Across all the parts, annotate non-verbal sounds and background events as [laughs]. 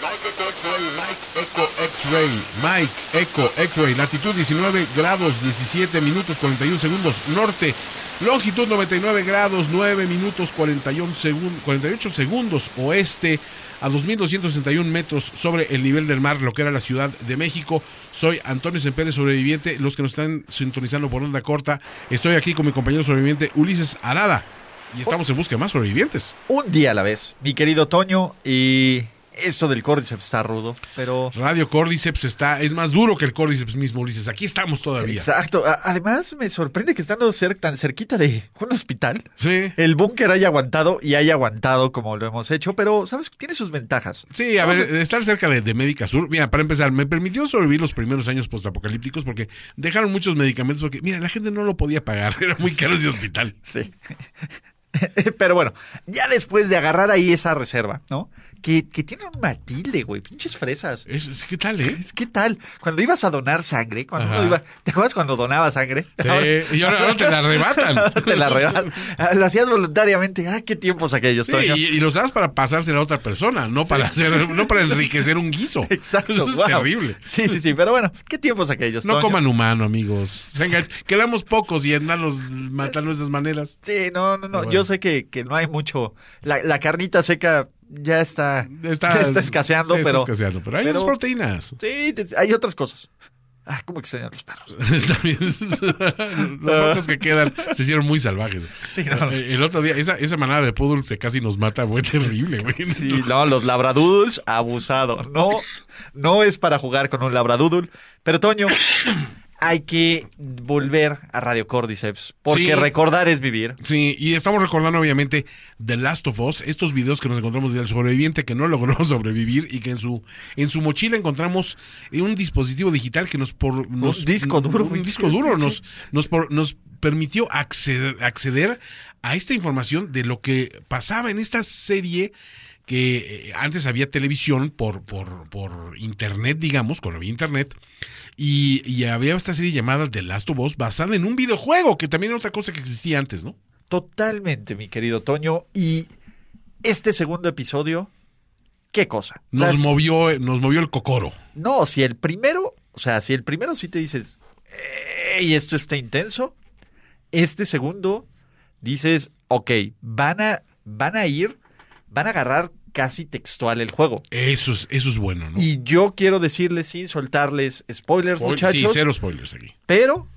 Mike X-Ray, Mike Echo X-Ray, latitud 19 grados 17 minutos 41 segundos norte, longitud 99 grados 9 minutos 41 segun- 48 segundos oeste, a 2.261 metros sobre el nivel del mar, lo que era la Ciudad de México. Soy Antonio Sempere, sobreviviente. Los que nos están sintonizando por onda corta, estoy aquí con mi compañero sobreviviente Ulises Arada. Y estamos en busca de más sobrevivientes. Un día a la vez, mi querido Toño, y esto del Cordyceps está rudo, pero... Radio Cordyceps está, es más duro que el Cordyceps mismo, Ulises. Aquí estamos todavía. Exacto. Además, me sorprende que estando cer- tan cerquita de un hospital, Sí. el búnker haya aguantado y haya aguantado como lo hemos hecho, pero, ¿sabes? Tiene sus ventajas. Sí, a Vamos ver, estar cerca de, de Médica Sur, mira, para empezar, me permitió sobrevivir los primeros años postapocalípticos porque dejaron muchos medicamentos porque, mira, la gente no lo podía pagar, [laughs] era muy caro ese hospital. Sí. [laughs] Pero bueno, ya después de agarrar ahí esa reserva, ¿no? Que, que tiene un Matilde, güey, pinches fresas. Es, es- ¿Qué tal, eh? ¿Qué tal? Cuando ibas a donar sangre, cuando Ajá. uno iba. ¿Te acuerdas cuando donaba sangre? Sí, y ahora, ahora te la arrebatan. [laughs] te la arrebatan. Lo hacías voluntariamente. Ah, qué tiempos aquellos, Sí, y, y los dabas para pasársela a otra persona, no para hacer, no para enriquecer un guiso. [laughs] Exacto, Eso es wow. terrible. Sí, sí, sí, pero bueno, qué tiempos aquellos. No Toño? coman humano, amigos. Venga, quedamos pocos y andarlos matando de esas maneras. Sí, no, no, no. Bueno. Yo sé que, que no hay mucho. La, la carnita seca ya está, Está, ya está escaseando, está pero. escaseando, pero hay pero- unas proteínas. Sí, hay otras cosas. Ah, cómo extrañan los perros. [laughs] Está bien. [laughs] Los pocos que quedan se hicieron muy salvajes. Sí, no. Eh, El otro día, esa, esa manada de poodles que casi nos mata fue terrible, güey. [laughs] Sí, no, los labradoodles, abusado. No, no es para jugar con un labradoodle. Pero, Toño, hay que volver a Radio Cordyceps. Porque Sí. recordar es vivir. Sí, y estamos recordando obviamente The Last of Us, estos videos que nos encontramos del sobreviviente que no logró [laughs] sobrevivir y que en su en su mochila encontramos un dispositivo digital que nos por nos, disco duro, un disco duro nos nos por- nos permitió acceder, acceder a esta información de lo que pasaba en esta serie que eh, antes había televisión por, por, por internet, digamos, cuando había internet, y, y había esta serie llamada The Last of Us basada en un videojuego, que también era otra cosa que existía antes, ¿no? Totalmente, mi querido Toño. Y este segundo episodio, qué cosa. O Nos sea, movió, nos movió el cocoro. No, si el primero, o sea, si el primero sí te dices, y esto está intenso, este segundo dices, ok, van a, van a ir, van a agarrar casi textual el juego. Eso es, eso es bueno, ¿no? Y yo quiero decirles sin soltarles spoilers, Spoil- muchachos, Sí, cero spoilers aquí. pero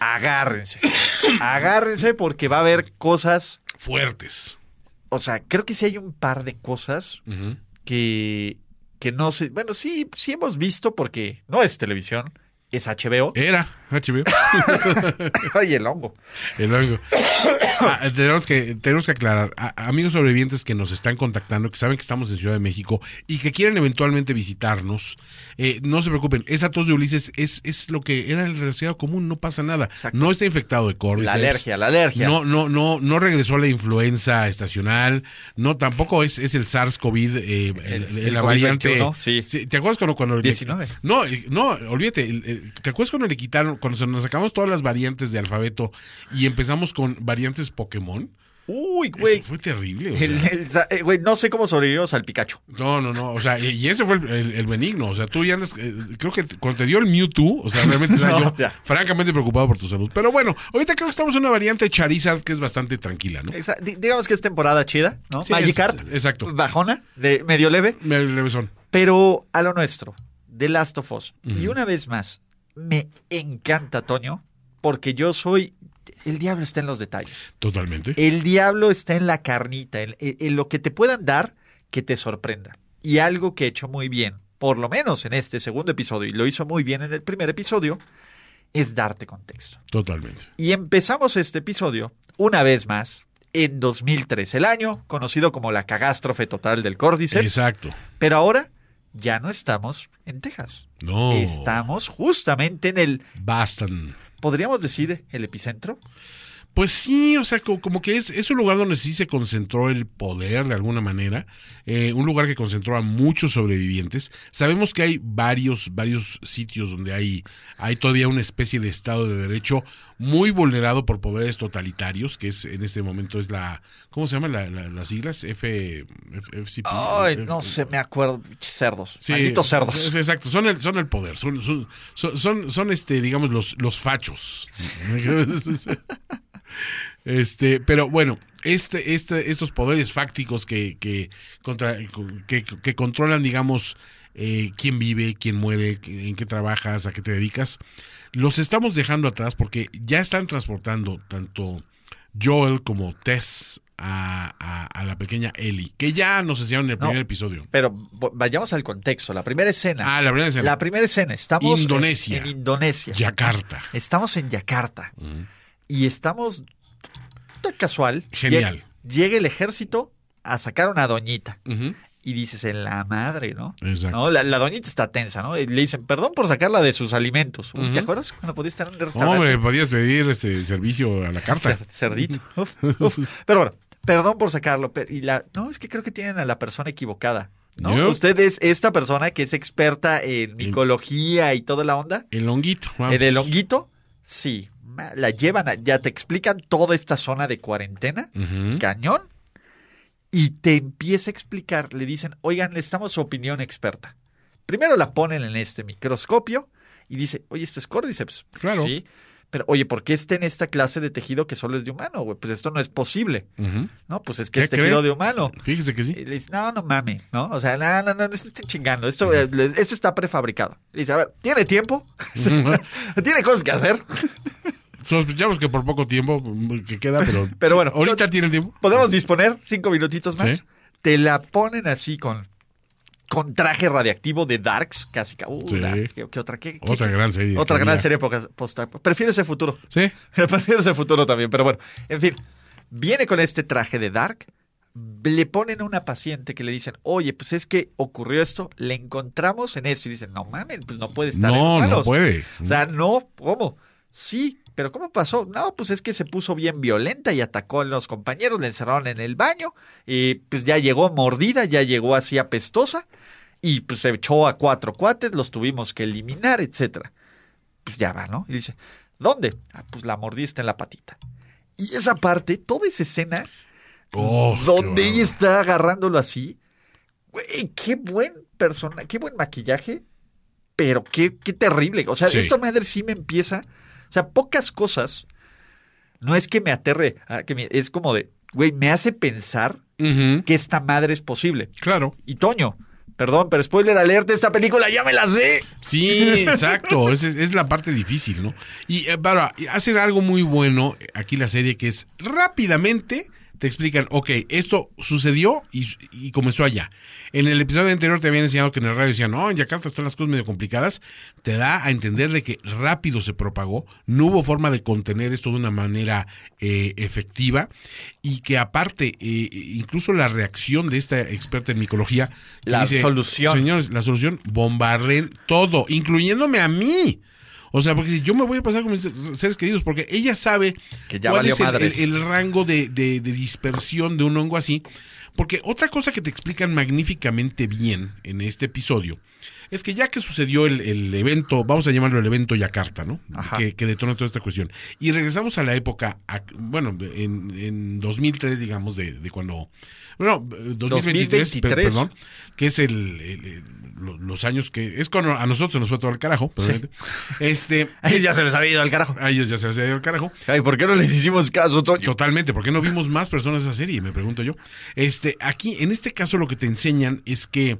agárrense. [coughs] agárrense porque va a haber cosas, Fuertes. o sea, creo que sí hay un par de cosas que, que no sé, bueno, sí, sí hemos visto porque no es televisión, es HBO. Era HBO. [laughs] Ay, el hongo. El hongo. [coughs] Ah, tenemos, que, tenemos que aclarar. A- amigos sobrevivientes que nos están contactando, que saben que estamos en Ciudad de México y que quieren eventualmente visitarnos, eh, no se preocupen. Esa tos de Ulises es, es lo que era el resfriado común, no pasa nada. Exacto. No está infectado de cordyceps. La alergia, la alergia. No, no, no, no regresó la influenza estacional. No, tampoco es, es el SARS-CoV, eh, el- El- la variante. COVID-21, sí. ¿Te acuerdas cuando, cuando le- 19. no, eh, no, olvídate. ¿Te acuerdas cuando le quitaron, cuando se nos sacamos todas las variantes de alfabeto y empezamos con variantes Pokémon? Uy, Eso güey. fue terrible. o sea. El- el- sa- eh, Güey, no sé cómo sobrevivimos al Pikachu. no, no, no. O sea, y ese fue el, el- benigno. O sea, tú ya andas. eh, creo que cuando te dio el Mewtwo, o sea, realmente [laughs] estaba No, yo ya. francamente preocupado por tu salud. Pero bueno, ahorita creo que estamos en una variante Charizard que es bastante tranquila, ¿no? Digamos que es temporada chida, ¿no? Sí, Magikarp. es- exacto. Bajona, de medio leve. Me- levesón. Pero a lo nuestro, The Last of Us. Y una vez más, me encanta, Toño, porque yo soy. El diablo está en los detalles. Totalmente. El diablo está en la carnita, en, en- en lo que te puedan dar que te sorprenda. Y algo que he hecho muy bien, por lo menos en este segundo episodio, y lo hizo muy bien en el primer episodio, es darte contexto. Totalmente. Y empezamos este episodio, una vez más, en 2003, el año conocido como la cagástrofe total del Cordyceps. Exacto. Pero ahora ya no estamos en Texas. No. Estamos justamente en el, Bastan. podríamos decir, el epicentro. Pues sí, o sea, co- como que es, es un lugar donde sí se concentró el poder de alguna manera, eh, un lugar que concentró a muchos sobrevivientes. Sabemos que hay varios, varios sitios donde hay, hay todavía una especie de Estado de Derecho muy vulnerado por poderes totalitarios, que es en este momento es la, ¿cómo se llama la, la- las siglas? F, F- FCP. Ay, F- no sé, me acuerdo. Cerdos. Sí, Malditos cerdos. Exacto, son el, son el poder, son, son, son, son, son, este, digamos, los, los fachos. [laughs] [laughs] Este, pero bueno, este, este, estos poderes fácticos que, que, contra, que, que controlan, digamos, eh, quién vive, quién muere, en qué trabajas, a qué te dedicas, los estamos dejando atrás porque ya están transportando tanto Joel como Tess a, a, a la pequeña Ellie, que ya nos enseñaron en el No. primer episodio. Pero vayamos al contexto. La primera escena. Ah, la primera escena. La primera escena. Estamos en- Indonesia. En, Indonesia. Yakarta. Estamos en Yakarta. Y estamos casual. Genial. Llega, llega el ejército a sacar a una doñita. Y dices, en la madre, ¿no? Exacto. ¿No? La, la doñita está tensa, ¿no? Y le dicen, perdón por sacarla de sus alimentos. Uy. ¿Te acuerdas cuando podías estar en un restaurante? Hombre, podías pedir este servicio a la carta. Cer- cerdito. [laughs] Uf, uf. Pero bueno, perdón por sacarlo. Y la, no, es que creo que tienen a la persona equivocada. ¿no? Yo- Usted es esta persona que es experta en micología y toda la onda. El honguito. vamos. En el honguito, sí. La llevan, a- ya te explican toda esta zona de cuarentena, cañón, y te empieza a explicar. Le dicen, oigan, necesitamos su opinión experta. Primero la ponen en este microscopio y dice, oye, ¿esto es córdiceps? Claro. Sí. Pero, oye, ¿por qué está en esta clase de tejido que solo es de humano, güey? Pues esto no es posible. No, pues es que ¿Qué es tejido cree? de humano. Fíjese que sí. Y le dice, no, no mame, ¿no? O sea, no, no, no, no estén chingando. Esto, eh, les- esto está prefabricado. Le dice, a ver, ¿tiene tiempo? [laughs] [laughs] ¿Tiene cosas que hacer? [laughs] Sospechamos que por poco tiempo mm, que queda, pero, [laughs] Pero bueno, ahorita tiene el tiempo. ¿Podemos disponer cinco minutitos más? Sí. Te la ponen así con, con traje radiactivo de Darks, casi. ca- Uh, Sí. ¿qué, qué otra? ¿Qué- Otra gran serie. Otra gran serie post Prefiero ese futuro. Sí. [laughs] Prefiero ese futuro también, pero bueno. En fin, viene con este traje de Dark. Le ponen a una paciente que le dicen, oye, pues es que ocurrió esto, le encontramos en esto. Y dicen, no mames, pues no puede estar en No, no humanos". puede. O sea, no, ¿cómo? Sí, pero ¿cómo pasó? No, pues es que se puso bien violenta y atacó a los compañeros, le encerraron en el baño, y pues ya llegó mordida, ya llegó así apestosa, y pues se echó a cuatro cuates, los tuvimos que eliminar, etcétera. Pues ya va, ¿no? Y dice, ¿dónde? Ah, pues la mordiste en la patita. Y esa parte, toda esa escena, Oh, donde ella está agarrándolo así, güey, qué buen persona, qué buen maquillaje, pero qué, qué terrible. O sea, Sí. esto madre sí me empieza. O sea, pocas cosas. No es que me aterre, ah, que me- es como de, güey, me hace pensar que esta madre es posible. Claro. Y Toño, perdón, pero spoiler alert, esta película ya me la sé. Sí, exacto. Es, es la parte difícil, ¿no? Y eh, para, hacen algo muy bueno aquí la serie que es rápidamente te explican, ok, esto sucedió y, y comenzó allá. En el episodio anterior te habían enseñado que en el radio decían, no, en Yakarta están las cosas medio complicadas. Te da a entender de que rápido se propagó, no hubo forma de contener esto de una manera eh, efectiva y que aparte, eh, incluso la reacción de esta experta en micología, La solución. Señores, la solución, bombarden todo, incluyéndome a mí. O sea, porque yo me voy a pasar con mis seres queridos, porque ella sabe Que ya cuál es el, madres. el- el rango de, de- de dispersión de un hongo así. Porque otra cosa que te explican magníficamente bien en este episodio es que ya que sucedió el, el evento, vamos a llamarlo el evento Yakarta, ¿no? Ajá. Que, que detonó toda esta cuestión. Y regresamos a la época, bueno, en, en 2003, digamos, de, de cuando... Bueno, eh, 2023, 2023. per- perdón, que es el, el- el- lo- los años que... Es cuando a nosotros se nos fue todo el carajo, probablemente. Este... [laughs] Ay, ya se les había ido al carajo. A ellos ya se les ha ido el carajo. Ay, ¿por qué no les hicimos caso, Toño? Totalmente, ¿por qué no vimos más personas esa serie? Me pregunto yo. Este, aquí, en este caso, lo que te enseñan es que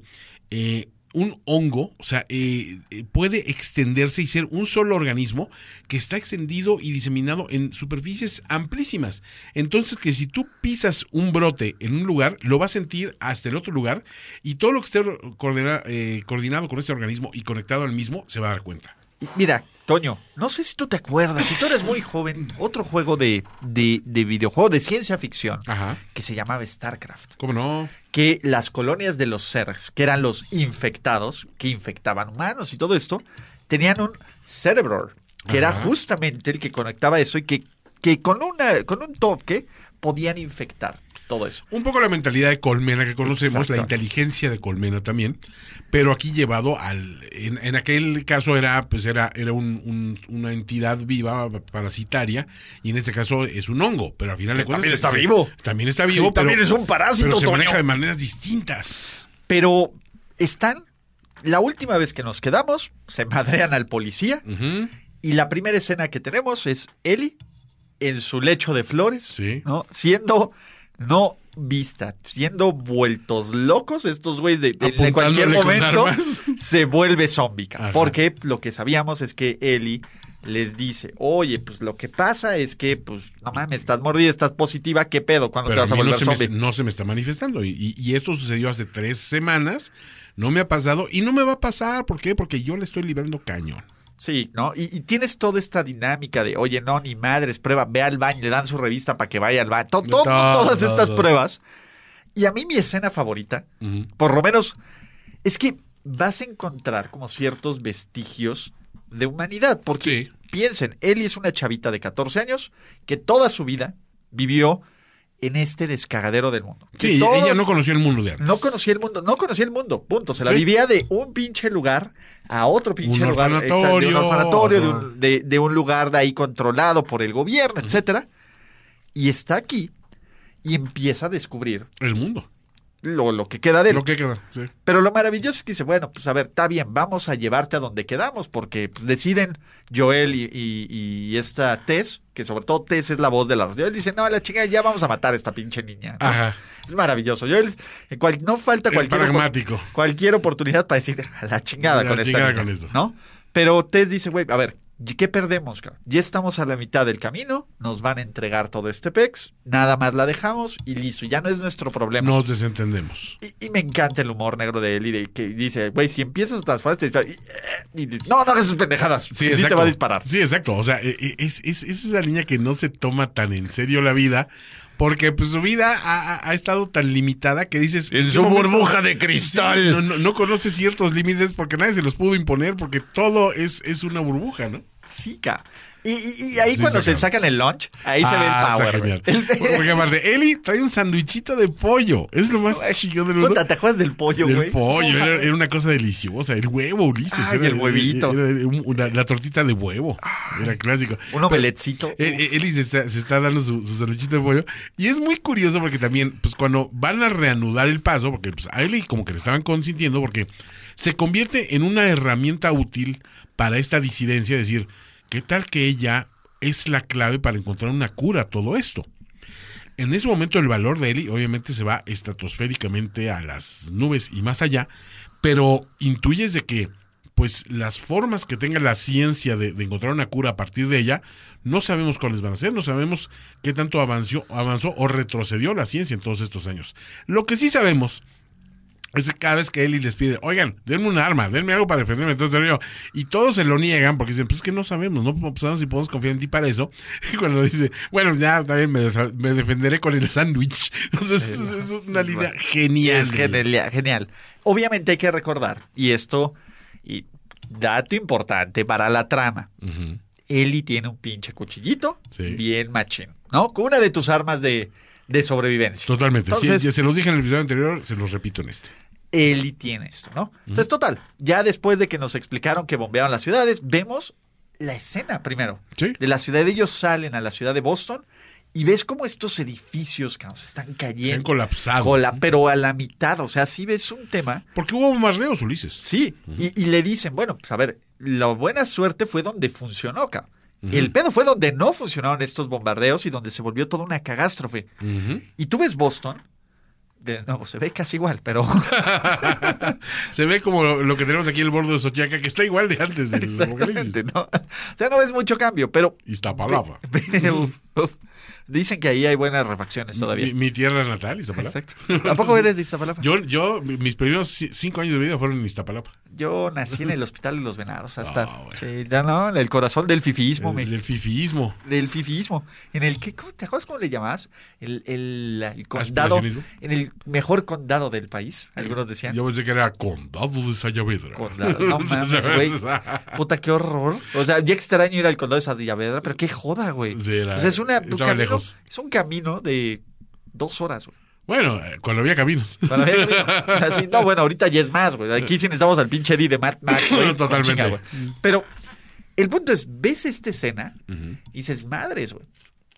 eh, un hongo, o sea, eh, eh, puede extenderse y ser un solo organismo que está extendido y diseminado en superficies amplísimas. Entonces, que si tú pisas un brote en un lugar, lo vas a sentir hasta el otro lugar y todo lo que esté coordina- eh, coordinado con este organismo y conectado al mismo se va a dar cuenta. Mira, Toño, no sé si tú te acuerdas, si tú eres muy joven, otro juego de, de, de videojuego de ciencia ficción Ajá. que se llamaba StarCraft. ¿Cómo no? Que las colonias de los Zergs, que eran los infectados, que infectaban humanos y todo esto, tenían un cerebro, que era justamente el que conectaba eso y que que con, una, con un toque podían infectar todo eso. Un poco la mentalidad de Colmena que conocemos, la inteligencia de Colmena también, pero aquí llevado al... En, en aquel caso era pues era, era un- un- una entidad viva, parasitaria, y en este caso es un hongo, pero al final de cuentas... también está se- vivo. También está vivo, Sí, también pero- es un parásito, Pero se Toño. maneja de maneras distintas. Pero están, la última vez que nos quedamos, se madrean al policía y la primera escena que tenemos es Ellie en su lecho de flores, Sí. ¿no? Siendo no vista, siendo vueltos locos estos güeyes de, de- de cualquier momento se vuelve zombica. Ajá. Porque lo que sabíamos es que Ellie les dice, oye, pues lo que pasa es que, pues, no mames, estás mordida, estás positiva, ¿qué pedo? ¿Cuándo Pero te vas a a no volver zombie? no se me está manifestando. Y, y- y esto sucedió hace tres semanas. No me ha pasado y no me va a pasar. ¿Por qué? Porque yo le estoy librando cañón. Sí, ¿no? Y, y tienes toda esta dinámica de, oye, no, ni madres, prueba, ve al baño, le dan su revista para que vaya al baño. To- to- Todo, todas estas pruebas. Y a mí mi escena favorita, por lo menos, es que vas a encontrar como ciertos vestigios de humanidad. Porque Sí. piensen, Ellie es una chavita de 14 años que toda su vida vivió en este descagadero del mundo. Sí, todos- ella no conoció el mundo de antes. no conocía el mundo, no conocía el mundo, punto. Se la Sí. vivía de un pinche lugar a otro pinche Un lugar. orfanatorio, de un orfanatorio, de un, de- de un lugar de ahí controlado por el gobierno, etcétera. Y está aquí y empieza a descubrir El mundo. Lo, lo que queda de él. Lo que queda. sí. Pero lo maravilloso es que dice, bueno, pues a ver, está bien, vamos a llevarte a donde quedamos, porque pues, deciden Joel y, y- y esta Tess, que sobre todo Tess es la voz de la Joel dice, no, a la chingada, ya vamos a matar a esta pinche niña. ¿no? Ajá. Es maravilloso. Joel, en cual- no falta cualquier, opor- pragmático. cualquier oportunidad para decir, a la chingada la con esta chingada niña", con esto. ¿no? Pero Tess dice, güey, a ver, ¿y ¿qué perdemos? Ya estamos a la mitad del camino, nos van a entregar todo este pex, nada más la dejamos y listo, ya no es nuestro problema. Nos desentendemos. Y, y me encanta el humor negro de él y de que dice, güey, si empiezas a transformar, te dispara. Y, y dice, no, no hagas sus pendejadas. Sí, sí te va a disparar. Sí, exacto. O sea, e- e- es, es, es esa niña que no se toma tan en serio la vida. Porque pues su vida ha, ha- estado tan limitada que dices... En ¿qué su momento- burbuja de Sí, cristal. no, no- no conoce ciertos límites porque nadie se los pudo imponer porque todo es, es una burbuja, ¿no? Sí, ca. Y, y- y ahí Sí, cuando se sacan el lunch, ahí se ve el Ah, está power. genial. El- [laughs] Porque aparte, Eli trae un sandwichito de pollo. Es lo más chingón del mundo. Puta, ¿Te acuerdas del pollo, güey? pollo, No, era, una cosa deliciosa. El huevo, Ulises. Ay, era- el huevito. era un- una- la tortita de huevo. Era clásico. Un omeletcito. Eh, eh, Eli se está, se está dando su, su sandwichito de pollo. Y es muy curioso porque también, pues cuando van a reanudar el paso, porque pues, a Eli como que le estaban consintiendo, porque se convierte en una herramienta útil para esta disidencia. Es decir, ¿qué tal que ella es la clave para encontrar una cura a todo esto? En ese momento el valor de Eli obviamente se va estratosféricamente a las nubes y más allá, pero intuyes de que pues las formas que tenga la ciencia de, encontrar una cura a partir de ella, no sabemos cuáles van a ser, no sabemos qué tanto avanzó, avanzó o retrocedió la ciencia en todos estos años. Lo que sí sabemos es que cada vez que Eli les pide, oigan, denme un arma, denme algo para defenderme, entonces yo, y todos se lo niegan porque dicen, pues es que no sabemos, no pues, sabemos si podemos confiar en ti para eso. [laughs] Y cuando dice, bueno, ya también me, me defenderé con el sándwich. [laughs] Entonces, es, es una línea genial. Es genial, genial. Obviamente hay que recordar, y esto, y dato importante para la trama. Eli tiene un pinche cuchillito Sí. bien machín, ¿no? Con una de tus armas de, de sobrevivencia. Totalmente. Sí, Entonces- ya se los dije en el episodio anterior, se los repito en este. Eli tiene esto, ¿no? Entonces, total, ya después de que nos explicaron que bombeaban las ciudades, vemos la escena primero. Sí. De la ciudad, ellos salen a la ciudad de Boston y ves cómo estos edificios cabrón, se están cayendo. Se han colapsado. Cola- pero a la mitad, o sea, sí ves un tema. Porque hubo bombardeos, Ulises. Sí, y, y le dicen, bueno, pues a ver, la buena suerte fue donde funcionó, cabrón. El pedo fue donde no funcionaron estos bombardeos y donde se volvió toda una catástrofe. Y tú ves Boston, de nuevo, se ve casi igual, pero [laughs] Se ve como lo, lo que tenemos aquí el borde de Sochiaca, que está igual de antes del apocalipsis. Exactamente, ¿no? [laughs] O sea, no ves mucho cambio, pero Iztapalapa. [laughs] Uf, uf. Dicen que ahí hay buenas refacciones todavía. Mi, mi tierra natal, Iztapalapa. Exacto. ¿Tampoco eres de Iztapalapa? Yo, Yo, yo, mis primeros ci- cinco años de vida fueron en Iztapalapa. nací en el Hospital de los Venados. Hasta, Ah, sí, ya no, el corazón del fifismo. El, me- del fifiismo. del fifismo. En el que, ¿cómo- ¿te acuerdas cómo le llamabas? El, el, el condado. En el mejor condado del país, algunos decían. Yo pensé que era Condado de Sayavedra. Condado, no [laughs] mames, güey. Puta, qué horror. O sea, ya extraño ir al condado de Sayavedra, pero qué joda, güey. Sí, o sea, es, una, un estaba camino, es un camino de dos horas, güey. Bueno, eh, cuando había caminos. [laughs] No, bueno, ahorita ya es más, güey. Aquí sí necesitamos al pinche Eddie de Mad Max, güey. Totalmente. chinga, güey. Pero el punto es, ves esta escena y dices, madres, güey.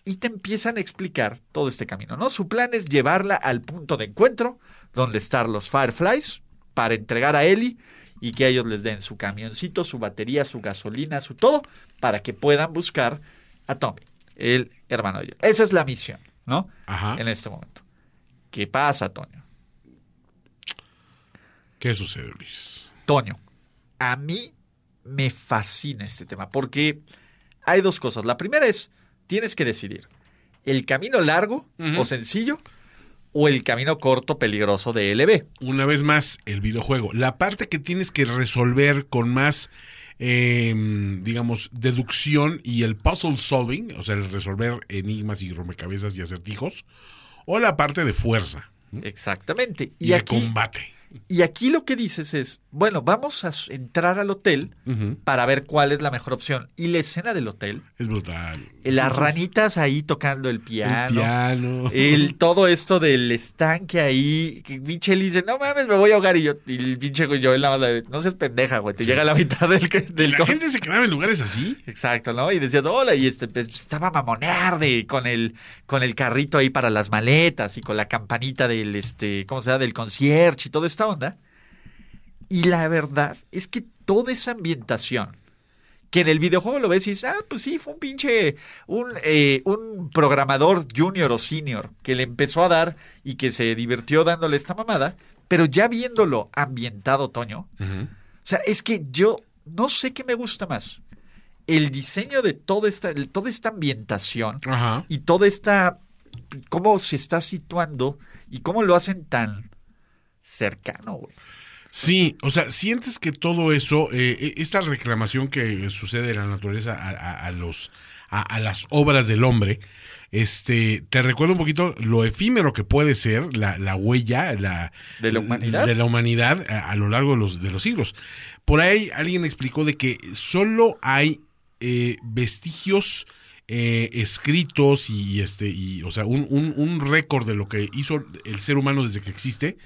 Y te empiezan a explicar todo este camino, ¿no? Su plan es llevarla al punto de encuentro, donde están los Fireflies, para entregar a Ellie y que ellos les den su camioncito, su batería, su gasolina, su todo, para que puedan buscar a Tommy, el hermano de ellos. Esa es la misión, ¿no? Ajá. En este momento. ¿Qué pasa, Toño? ¿Qué sucede, Ulises? Toño, a mí me fascina este tema porque hay dos cosas. La primera es, tienes que decidir el camino largo o sencillo o el camino corto peligroso de LB. Una vez más, el videojuego. La parte que tienes que resolver con más, eh, digamos, deducción y el puzzle solving, o sea, el resolver enigmas y rompecabezas y acertijos, o la parte de fuerza Exactamente. y, aquí, combate. y aquí lo que dices es, bueno, vamos a entrar al hotel para ver cuál es la mejor opción. Y la escena del hotel, Es brutal. las ranitas ahí tocando el piano. El piano. El, todo esto del estanque ahí, que pinche Lee dice, no mames, me voy a ahogar. Y yo, y el pinche güey, yo, nada más, de, no seas pendeja, güey, te llega a la mitad del... del la gente se quedaba en lugares así. Exacto, ¿no? Y decías, hola, y este, pues, estaba a mamonear de, con el, con el carrito ahí para las maletas y con la campanita del, este, ¿cómo se llama? Del concierge y toda esta onda. Y la verdad es que toda esa ambientación, que en el videojuego lo ves y dices, ah, pues sí, fue un pinche, un, eh, un programador junior o senior que le empezó a dar y que se divirtió dándole esta mamada, pero ya viéndolo ambientado, Toño, o sea, es que yo no sé qué me gusta más. El diseño de toda esta, toda esta ambientación y toda esta. cómo se está situando y cómo lo hacen tan cercano, güey. Sí, o sea, sientes que todo eso, eh, eh, esta reclamación que sucede en la naturaleza a, a- a los, a, a las obras del hombre, este, te recuerda un poquito lo efímero que puede ser la, la huella la, ¿De la humanidad? de la humanidad a, a lo largo de los, de los siglos. Por ahí alguien explicó de que solo hay eh, vestigios eh, escritos y este y o sea un, un, un récord de lo que hizo el ser humano desde que existe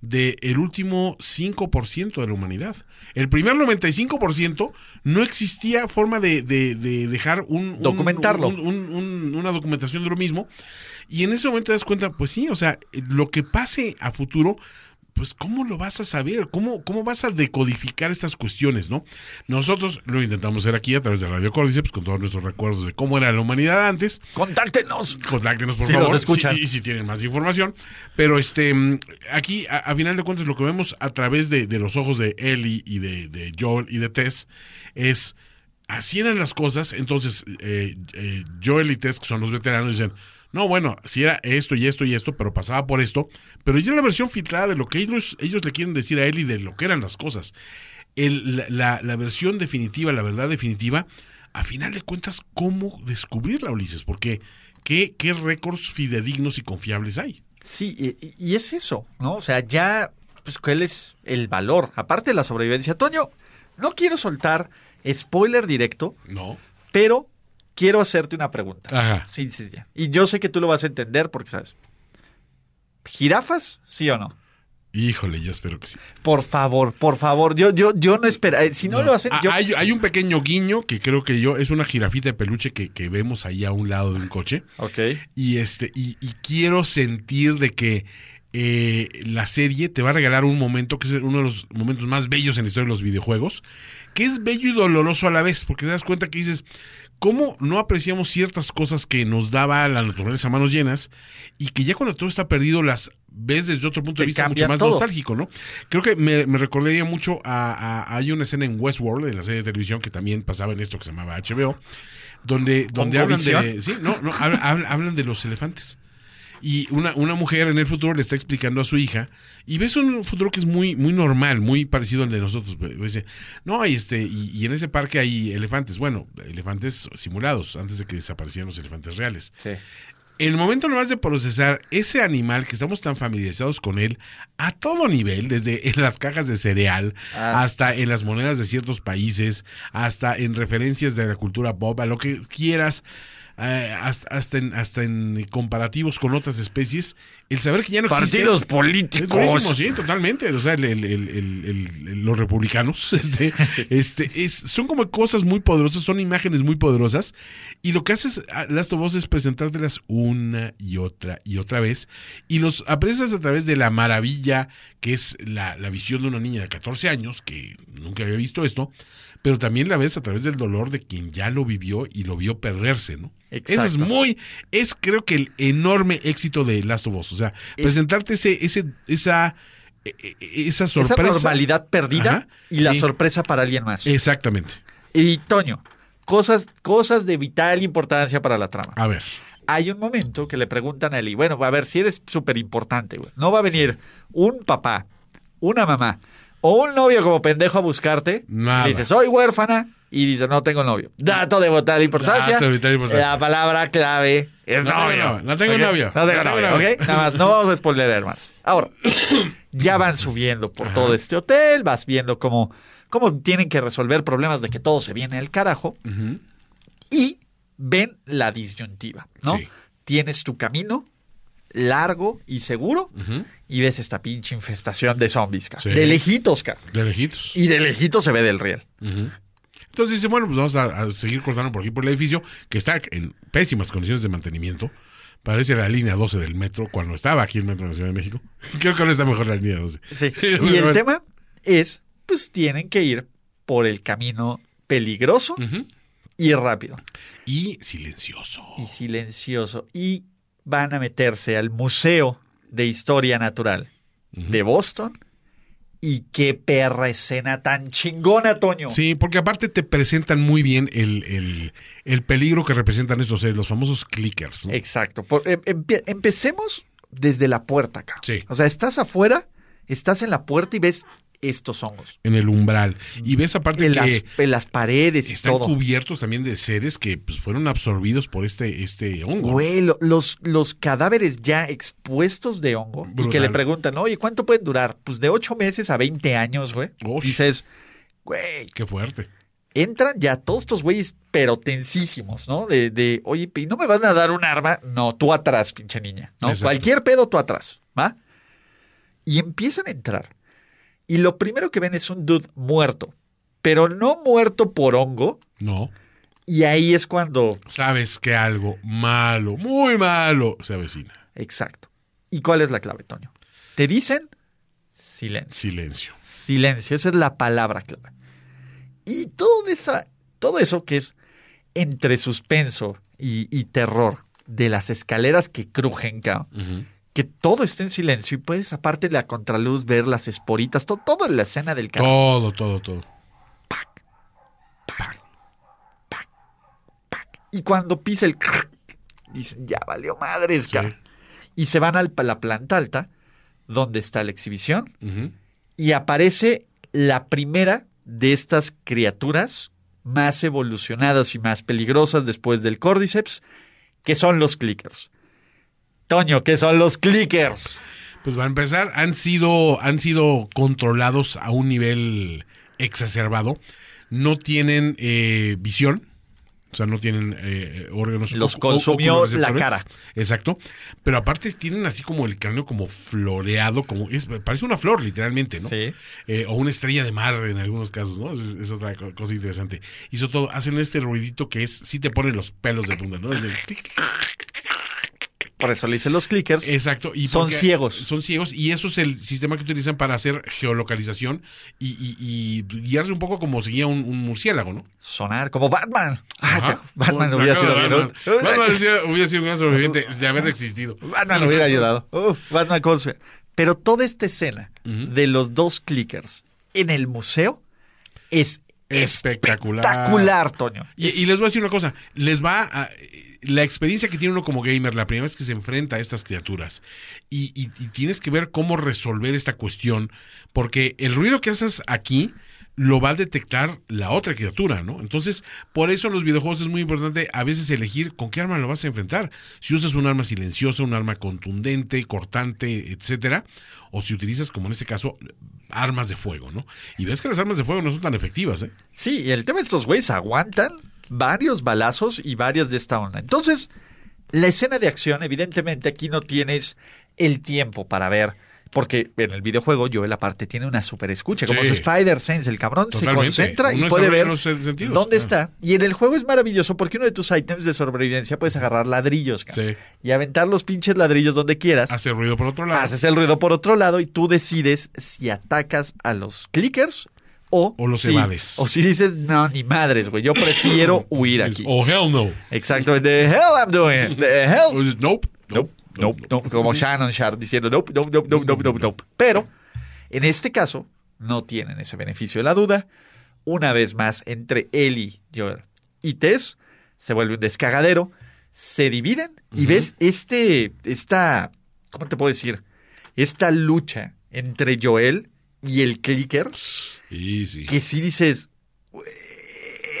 de el último 5% de la humanidad. El primer 95% no existía forma de, de- de dejar un, un- Documentarlo. un- un- un- una documentación de lo mismo. Y en ese momento te das cuenta, pues sí, o sea, lo que pase a futuro, pues ¿cómo lo vas a saber? ¿Cómo, cómo vas a decodificar estas cuestiones, no? Nosotros lo intentamos hacer aquí a través de Radio Córdiceps, con todos nuestros recuerdos de cómo era la humanidad antes ¡Contáctenos! contáctenos por Si favor nos escuchan. si- y si tienen más información pero este mm, aquí a, a final de cuentas lo que vemos a través de, de los ojos de Ellie y de, de Joel y de Tess es así eran las cosas entonces eh, eh, Joel y Tess que son los veteranos dicen no bueno si era esto y esto y esto pero pasaba por esto pero ya la versión filtrada de lo que ellos ellos le quieren decir a Ellie de lo que eran las cosas el- la, la- la versión definitiva, la verdad definitiva, a final de cuentas, ¿cómo descubrirla, Ulises? Porque ¿qué, qué récords fidedignos y confiables hay? Sí, y, y es eso, ¿no? O sea, ya, pues, ¿cuál es el valor? Aparte de la sobrevivencia. Toño, no quiero soltar spoiler directo, No. pero quiero hacerte una pregunta. Ajá. Sí, sí, ya. Y yo sé que tú lo vas a entender porque sabes. ¿Jirafas? ¿Sí o no? Híjole, yo espero que sí. Por favor, por favor. Yo, yo, yo no espero. eh, Si no, lo hacen, Ah, yo. hay, hay un pequeño guiño que creo que yo, es una jirafita de peluche que, que vemos ahí a un lado de un coche. Ok. Y este, y, y quiero sentir de que eh, la serie te va a regalar un momento que es uno de los momentos más bellos en la historia de los videojuegos, que es bello y doloroso a la vez, porque te das cuenta que dices, ¿cómo no apreciamos ciertas cosas que nos daba la naturaleza a manos llenas y que ya cuando todo está perdido las ves desde otro punto de vista mucho más todo. nostálgico, ¿no? Creo que me, me recordaría mucho a, a- hay una escena en Westworld, en la serie de televisión que también pasaba en esto que se llamaba HBO, donde, donde hablan de, sí, no, no, hablan- hablan de los elefantes. Y una, una mujer en el futuro le está explicando a su hija, y ves un futuro que es muy, muy normal, muy parecido al de nosotros. Pero Dice, no, hay este, y, y en ese parque hay elefantes, bueno, elefantes simulados, antes de que desaparecieran los elefantes reales. Sí. En el momento nomás de procesar ese animal que estamos tan familiarizados con él a todo nivel, desde en las cajas de cereal, Ah, hasta en las monedas de ciertos países, hasta en referencias de la cultura pop, a lo que quieras, hasta, hasta, en, hasta en comparativos con otras especies, el saber que ya no existe- Partidos es políticos. sí, totalmente. O sea, el- los republicanos [laughs] este, [laughs] este, es, son como cosas muy poderosas, son imágenes muy poderosas. Y lo que haces a Last of Us es presentártelas una y otra y otra vez. Y los aprecias a través de la maravilla que es la, la visión de una niña de 14 años, que nunca había visto esto, pero también la ves a través del dolor de quien ya lo vivió y lo vio perderse, ¿no? Eso es Exacto. muy, es creo que el enorme éxito de Last of Us. O sea, presentarte ese, ese, esa, e- e- esa sorpresa. Esa normalidad perdida Ajá, y la sí. sorpresa para alguien más. Exactamente. Y Toño, cosas, cosas de vital importancia para la trama. A ver. Hay un momento que le preguntan a Eli, bueno, a ver, si eres súper importante, güey. No va a venir un papá, una mamá o un novio como pendejo a buscarte. Nada. Y dices, soy huérfana. Y dice, no tengo novio. Dato de vital importancia. Dato de vital importancia. La palabra clave es No novio. no tengo novio. No tengo No tengo novio, novio. ¿ok? Nada más, no vamos a spoilerar más. Ahora, [coughs] ya van subiendo por todo este hotel, vas viendo cómo, cómo tienen que resolver problemas de que todo se viene al carajo y ven la disyuntiva, ¿no? Sí. Tienes tu camino largo y seguro y ves esta pinche infestación de zombies, cara. Sí. De lejitos, cara. De lejitos. Y de lejitos se ve del riel. Ujú. Entonces dice, bueno, pues vamos a, a seguir cortando por aquí por el edificio, que está en pésimas condiciones de mantenimiento. Parece la línea 12 del metro, cuando estaba aquí el metro de la Ciudad de México. [laughs] Creo que ahora está mejor la línea 12. Sí. [laughs] Y el bueno. tema es, pues tienen que ir por el camino peligroso y rápido Y silencioso. y silencioso. Y van a meterse al Museo de Historia Natural de Boston. Y qué perra escena tan chingona, Toño. Sí, porque aparte te presentan muy bien el, el, el peligro que representan estos seres, los famosos clickers. ¿no? Exacto. Por- em- empe- empecemos desde la puerta acá. Sí. O sea, estás afuera, estás en la puerta y ves estos hongos. En el umbral. Y ves aparte En que las, en las paredes y están todo. cubiertos también de seres que pues, fueron absorbidos por este, este hongo. Güey, lo- los, los cadáveres ya expuestos de hongo y que le preguntan, oye, ¿cuánto pueden durar? Pues de 8 meses a 20 años, güey. Dices, güey, Qué fuerte. entran ya todos estos güeyes, pero tensísimos, ¿no? De, de, oye, ¿y no me van a dar un arma? No, tú atrás, pinche niña, ¿no? Exacto. Cualquier pedo, tú atrás, ¿va? Y empiezan a entrar. Y lo primero que ven es un dude muerto, pero no muerto por hongo. No. Y ahí es cuando Sabes que algo malo, muy malo, se avecina. Exacto. ¿Y cuál es la clave, Toño? Te dicen silencio. Silencio. Silencio, esa es la palabra clave. Y todo, esa, todo eso que es entre suspenso y, y terror de las escaleras que crujen, cabrón. Que todo esté en silencio y puedes, aparte de la contraluz, ver las esporitas, to- toda la escena del canal. Todo, todo, todo. Y cuando pisa el... Dicen, ya valió madres, Sí. cabrón. Y se van a la planta alta, donde está la exhibición, y aparece la primera de estas criaturas más evolucionadas y más peligrosas después del Cordyceps, que son los clickers. Toño, ¿qué son los clickers? Pues va a empezar, han sido, han sido controlados a un nivel exacerbado. No tienen eh, visión. O sea, no tienen eh, órganos. Los consumió la cara. Exacto. Pero aparte tienen así como el cráneo como floreado, como es, parece una flor literalmente, ¿no? Sí. Eh, o una estrella de mar en algunos casos, ¿no? Es, es otra co- cosa interesante. Hizo todo, hacen este ruidito que es, sí te ponen los pelos de punta, ¿no? Es el clic, Por eso le dicen los clickers. Exacto. Y Son ciegos. Son ciegos y eso es el sistema que utilizan para hacer geolocalización y, y- y guiarse un poco como seguía un, un murciélago, ¿no? Sonar como Batman. Ah, Ajá. Batman hubiera sido. Batman. Batman hubiera- sido un gran sobreviviente de haber existido. Batman hubiera ayudado. Uf, Batman ¿cómo se- Pero toda esta escena de los dos clickers en el museo es Espectacular. espectacular, Toño. Y, y les voy a decir una cosa, les va a, la experiencia que tiene uno como gamer la primera vez que se enfrenta a estas criaturas y, y- y tienes que ver cómo resolver esta cuestión porque el ruido que haces aquí lo va a detectar la otra criatura, ¿no? Entonces, por eso en los videojuegos es muy importante a veces elegir con qué arma lo vas a enfrentar. Si usas un arma silenciosa, un arma contundente, cortante, etcétera, o si utilizas, como en este caso, armas de fuego, ¿no? Y ves que las armas de fuego no son tan efectivas, ¿eh? Sí, y el tema de estos güeyes aguantan varios balazos y varias de esta onda. Entonces, la escena de acción, evidentemente, aquí no tienes el tiempo para ver porque en el videojuego Joel aparte tiene una super escucha, como Sí. su Spider Sense, el cabrón se concentra y puede ver sentidos, dónde claro. está. Y en el juego es maravilloso porque uno de tus ítems de sobrevivencia puedes agarrar ladrillos Sí. y aventar los pinches ladrillos donde quieras. Hace ruido por otro lado. Haces el ruido por otro lado y tú decides si atacas a los clickers o, O los si- evades. O si dices, no, ni madres, güey, yo prefiero [coughs] huir aquí. Oh, hell no. Exacto, the hell I'm doing, the hell. O [laughs] Nope. Nope, nope, nope, como [laughs] Shannon Sharp diciendo nope, nope, nope, nope, nope, nope, nope. Pero en este caso no tienen ese beneficio de la duda. Una vez más, entre Joel y Tess se vuelve un descagadero, se dividen y ves este, esta, ¿cómo te puedo decir? Esta lucha entre Joel y el clicker, que si dices,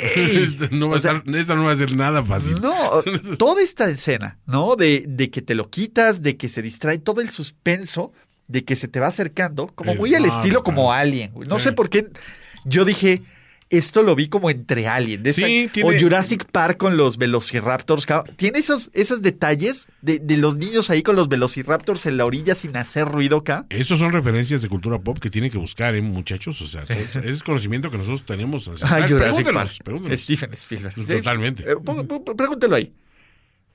[laughs] Esta no, va a O sea, estar- esta no va a ser nada fácil. No, [laughs] toda esta escena, ¿no? De, de que te lo quitas, de que se distrae todo el suspenso, de que se te va acercando, como muy al estilo como. Alien, güey. No Sí. sé por qué yo dije, esto lo vi como entre Alien. de esta- Sí, tiene- O Jurassic Park con los Velociraptors. Tiene esos, esos detalles de, de los niños ahí con los Velociraptors en la orilla sin hacer ruido acá. Estos son referencias de cultura pop que tienen que buscar, ¿eh, muchachos? O sea, todo- es conocimiento que nosotros tenemos. Ay, Jurassic Park. pregúntenos. Stephen Spielberg. Sí. Totalmente. Eh, pon- pon- pregúntelo ahí.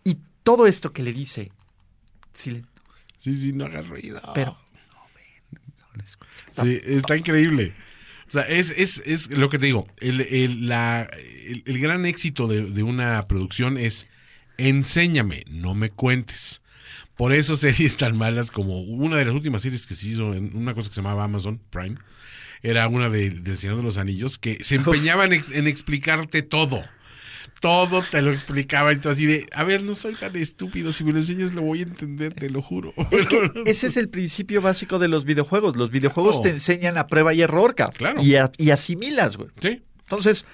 Y todo esto que le dice, silencio, Sí, sí, no hagas ruido. pero Sí, está increíble. O sea, es, es, es lo que te digo. El, el- la- el- el gran éxito de, de una producción es enséñame, no me cuentes. Por eso series [laughs] tan malas como una de las últimas series que se hizo en una cosa que se llamaba Amazon Prime. Era una de, del Señor de los Anillos que se empeñaba en, ex- en explicarte todo. Todo te lo explicaba y tú así de, a ver, no soy tan estúpido, si me lo enseñas lo voy a entender, te lo juro. [laughs] Es que ese es el principio básico de los videojuegos. Los videojuegos Oh. te enseñan a prueba y error, cabrón. Claro. Y, a- y asimilas, güey. Sí, Entonces,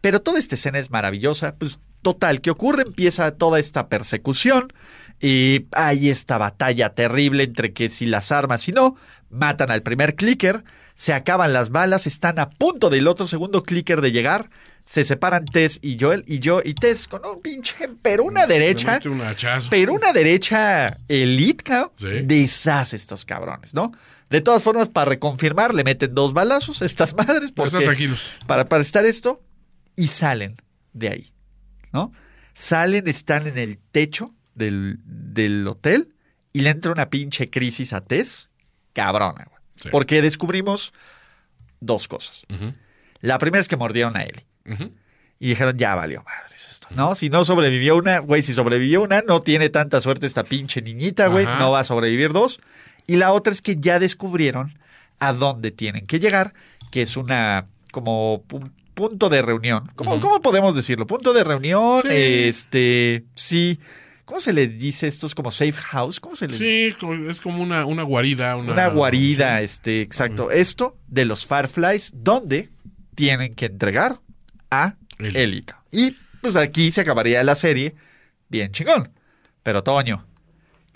pero toda esta escena es maravillosa. Pues total, ¿qué ocurre? Empieza toda esta persecución y hay esta batalla terrible entre que si las armas y no, matan al primer clicker, se acaban las balas, están a punto del otro segundo clicker de llegar, se separan Tess y Joel y yo y Tess con un pinche, pero una derecha. un. Pero una derecha elite, cabrón, Sí. deshace estos cabrones, ¿no? De todas formas, para reconfirmar, le meten dos balazos a estas [laughs] madres porque, están tranquilos. para, para estar esto y salen de ahí, ¿no? Salen, están en el techo del, del hotel y le entra una pinche crisis a Tess, cabrona, güey. Sí. Porque descubrimos dos cosas. La primera es que mordieron a Ellie. Y dijeron, ya valió madres esto. No, si no sobrevivió una, güey, si sobrevivió una, no tiene tanta suerte esta pinche niñita, güey, no va a sobrevivir dos. Y la otra es que ya descubrieron a dónde tienen que llegar, que es una como pu- punto de reunión. ¿Cómo, cómo podemos decirlo? Punto de reunión, Sí. este, sí. ¿Cómo se le dice esto? Es como safe house. ¿Cómo se le dice? Sí, es como una, una guarida. Una, Una guarida, este, exacto. Esto de los Fireflies, donde tienen que entregar a. Ellie. Y pues aquí se acabaría la serie bien chingón. Pero Toño,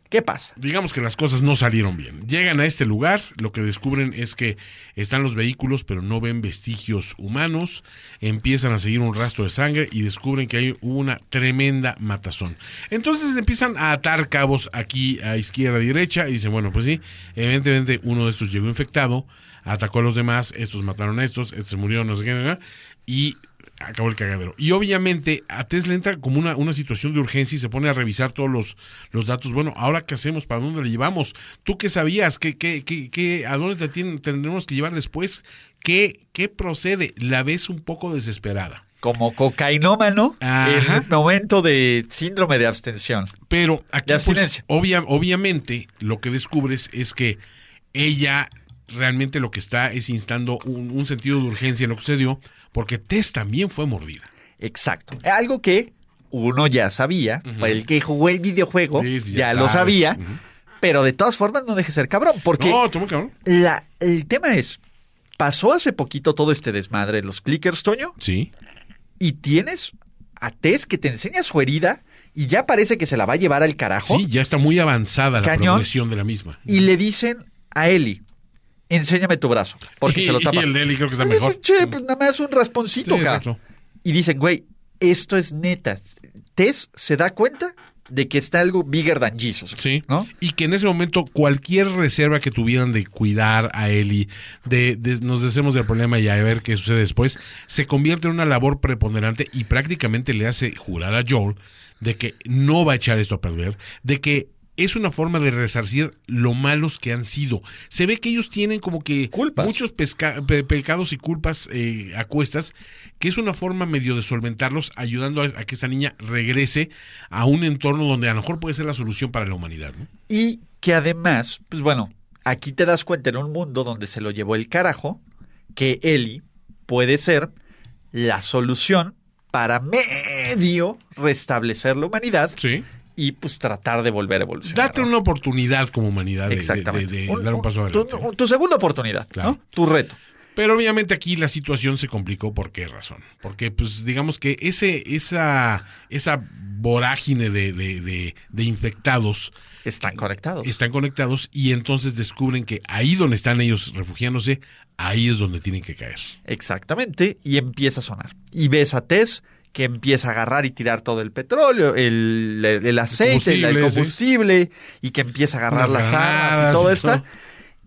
¿qué pasa? Digamos que las cosas no salieron bien. Llegan a este lugar, lo que descubren es que están los vehículos, pero no ven vestigios humanos. Empiezan a seguir un rastro de sangre y descubren que hay una tremenda matazón. Entonces empiezan a atar cabos aquí a izquierda y derecha y dicen, bueno, pues sí, evidentemente uno de estos llegó infectado, atacó a los demás, estos mataron a estos, estos murieron, no sé qué, y acabó el cagadero. Y obviamente a Tess le entra como una, una situación de urgencia y se pone a revisar todos los, los datos. Bueno, ¿ahora qué hacemos? ¿Para dónde le llevamos? ¿Tú qué sabías? ¿Qué, qué, qué, qué- ¿A dónde te tienen- tendremos que llevar después? ¿Qué, ¿Qué procede? La ves un poco desesperada. Como cocainómano Ajá. en el momento de síndrome de abstención. Pero aquí, De pues, obvia- obviamente, lo que descubres es que ella realmente lo que está es instando un, un sentido de urgencia en lo que sucedió, porque Tess también fue mordida. Exacto. Algo que uno ya sabía, el que jugó el videojuego Sí, sí, ya, ya lo sabía, pero de todas formas no deje ser cabrón, porque No, toma cabrón. la, el tema es, pasó hace poquito todo este desmadre de los clickers, Toño, Sí. y tienes a Tess que te enseña su herida y ya parece que se la va a llevar al carajo. Sí, ya está muy avanzada la progresión de la misma. Y le dicen a Eli, enséñame tu brazo, porque y, se lo y tapa. el de Eli creo que está mejor. Che, pues nada más un rasponcito, Sí. Y dicen, güey, esto es neta. Tess se da cuenta de que está algo bigger than Jesus. Sí. ¿No? Y que en ese momento cualquier reserva que tuvieran de cuidar a Eli, de, de- nos deshacemos del problema y a ver qué sucede después, se convierte en una labor preponderante y prácticamente le hace jurar a Joel de que no va a echar esto a perder, de que es una forma de resarcir lo malos que han sido. Se ve que ellos tienen como que Culpas. muchos pe- pecados y culpas eh, a cuestas, que es una forma medio de solventarlos, ayudando a, a que esta niña regrese a un entorno donde a lo mejor puede ser la solución para la humanidad. ¿no? Y que además, pues bueno, aquí te das cuenta en un mundo donde se lo llevó el carajo, que Eli puede ser la solución para medio restablecer la humanidad Sí. Y pues tratar de volver a evolucionar. Date ¿no? una oportunidad como humanidad de, Exactamente. de- de Un- dar un paso tu- adelante. Tu, segunda oportunidad, Claro. ¿no? Tu reto. Pero obviamente aquí la situación se complicó. ¿Por qué razón? Porque, pues, digamos que ese, esa, esa vorágine de, de- de- de infectados Están conectados. están conectados y entonces descubren que ahí donde están ellos refugiándose, ahí es donde tienen que caer. Exactamente, y empieza a sonar. Y ves a Tess que empieza a agarrar y tirar todo el petróleo, el, el- el aceite, el, el combustible, sí. y que empieza a agarrar las armas y todo esto.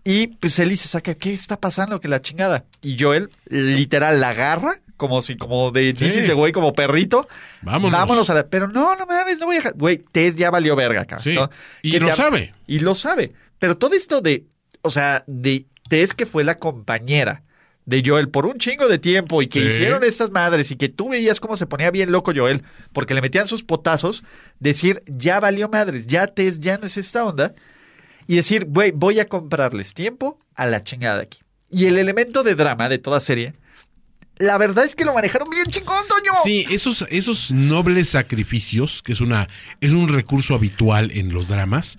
Y pues Ellie se saca, ¿qué está pasando? Que la chingada. Y Joel literal la agarra, como si, como de, Sí. dices de güey, como perrito. Vámonos. Vámonos a la. Pero no, no mames, no voy a dejar. Güey, Tess ya valió verga acá. Sí. ¿no? Y Que lo te- sabe. Y lo sabe. Pero todo esto de, o sea, de Tess que fue la compañera de Joel por un chingo de tiempo y que Sí. hicieron estas madres y que tú veías cómo se ponía bien loco Joel porque le metían sus potazos, decir, ya valió madres, ya Tess ya no es esta onda y decir, güey, voy a comprarles tiempo a la chingada de aquí. Y el elemento de drama de toda serie, la verdad es que lo manejaron bien chingón, Toño. Sí, esos, esos nobles sacrificios, que es, una, es un recurso habitual en los dramas,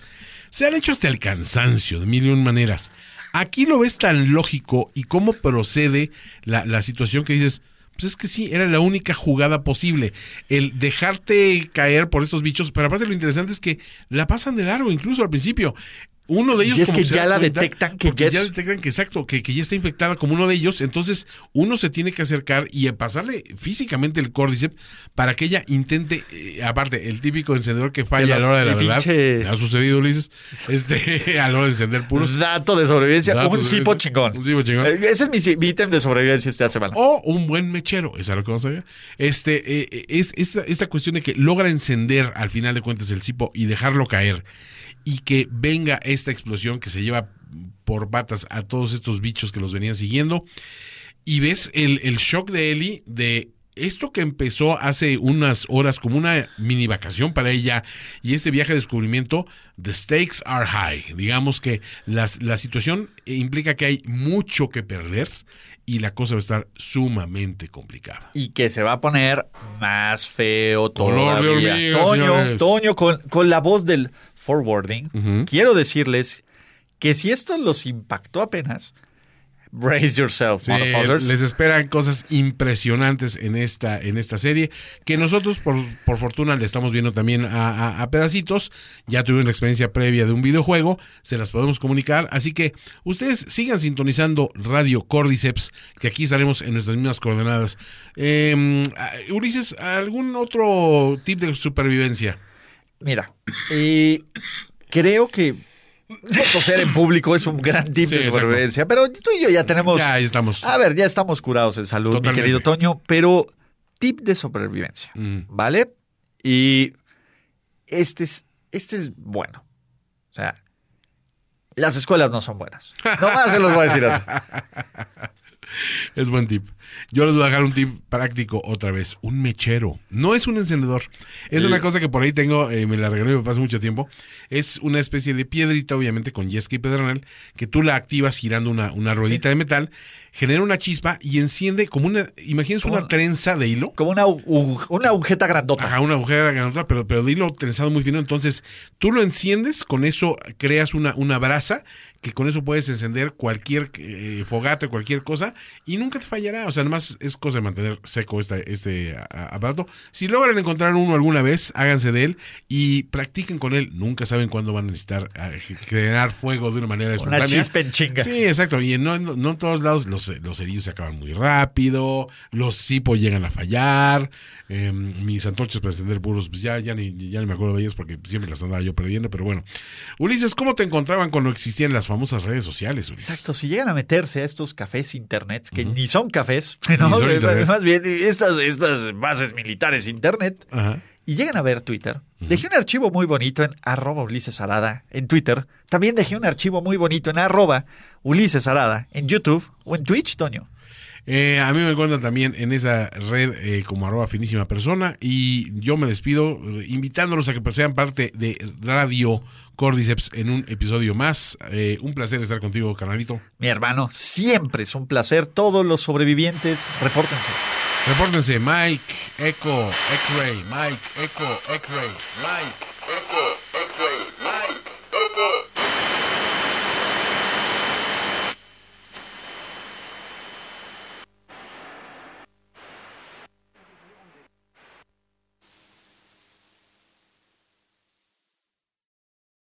se han hecho hasta el cansancio de mil y un maneras. Aquí lo ves tan lógico y cómo procede la, la situación que dices, pues es que sí, era la única jugada posible. El dejarte caer por estos bichos, pero aparte lo interesante es que la pasan de largo, incluso al principio. Uno de ellos Y es como que ya la cuenta, detectan que ya detectan que exacto, que, que ya está infectada como uno de ellos, entonces uno se tiene que acercar y pasarle físicamente el córdiceps para que ella intente, eh, aparte, el típico encendedor que falla Que a la hora de la verdad, pinche- ¿te ha sucedido Ulises, [laughs] este, [laughs] a la hora de encender puros. Dato de sobrevivencia, un cipo chingón. Un cipo chingón. Eh, Ese es mi ítem de sobrevivencia esta semana. O un buen mechero, es a lo que vamos a ver. Este, eh, es esta, esta cuestión de que logra encender al final de cuentas el cipo y dejarlo caer y que venga esta explosión que se lleva por patas a todos estos bichos que los venían siguiendo. Y ves el, el shock de Ellie de esto que empezó hace unas horas como una mini vacación para ella y este viaje de descubrimiento, the stakes are high. Digamos que las, la situación implica que hay mucho que perder y la cosa va a estar sumamente complicada. Y que se va a poner más feo Color de todavía. hormiga, Toño, señores. Toño, con, con la voz del forwarding, quiero decirles que si esto los impactó apenas, brace yourself, Sí, motherfuckers. les esperan cosas impresionantes en esta, en esta serie, que nosotros por, por fortuna le estamos viendo también a, a- a pedacitos, ya tuvimos la experiencia previa de un videojuego, se las podemos comunicar, así que ustedes sigan sintonizando Radio Cordyceps, que aquí estaremos en nuestras mismas coordenadas. Eh, Ulises, ¿algún otro tip de supervivencia? Mira, eh, creo que toser en público es un gran tip Sí, de exacto. supervivencia, pero tú y yo ya tenemos... Ya, ahí estamos. A ver, ya estamos curados en salud, Totalmente. mi querido Toño, pero tip de supervivencia, Mm. ¿vale? Y este es, este es bueno. O sea, las escuelas no son buenas. [laughs] Nomás se los voy a decir así. Es buen tip. Yo les voy a dejar un tip práctico otra vez. Un mechero. No es un encendedor. Es una cosa que por ahí tengo, eh, me la regaló mi papá hace mucho tiempo. Es una especie de piedrita, obviamente, con yesca y pedernal, que tú la activas girando una, una ruedita de metal. genera una chispa y enciende como una, imagínense una trenza de hilo. Como una, una agujeta grandota. Ajá, una agujera grandota, pero, pero de hilo trenzado muy fino. Entonces, tú lo enciendes, con eso creas una, una brasa, que con eso puedes encender cualquier eh, fogata, cualquier cosa, y nunca te fallará. O sea, además es cosa de mantener seco este, este aparato. Si logran encontrar uno alguna vez, háganse de él y practiquen con él. Nunca saben cuándo van a necesitar generar fuego de una manera Una espontánea. chispa en chinga. Sí, exacto. Y no, no, no en todos lados los, los cerillos se acaban muy rápido, los cipos llegan a fallar. eh, mis antorchas para encender puros, pues ya, ya, ni, ya ni me acuerdo de ellas porque siempre las andaba yo perdiendo, pero bueno. Ulises, ¿cómo te encontraban cuando existían las famosas redes sociales, Ulises? Exacto, si llegan a meterse a estos cafés internets, que ni son cafés, [laughs] Más bien estas, estas bases militares internet, Ajá. y llegan a ver Twitter, dejé un archivo muy bonito en arroba Ulises Arada en Twitter, también dejé un archivo muy bonito en arroba Ulises Arada en YouTube o en Twitch, Toño. Eh, a mí me encuentran también en esa red eh, como arroba finísima persona. Y yo me despido invitándolos a que pues, sean parte de Radio Cordyceps en un episodio más. Eh, un placer estar contigo, canalito. Mi hermano, siempre es un placer. Todos los sobrevivientes, repórtense. Repórtense, Mike, Echo, X-Ray, Mike, Echo, X-Ray, Mike.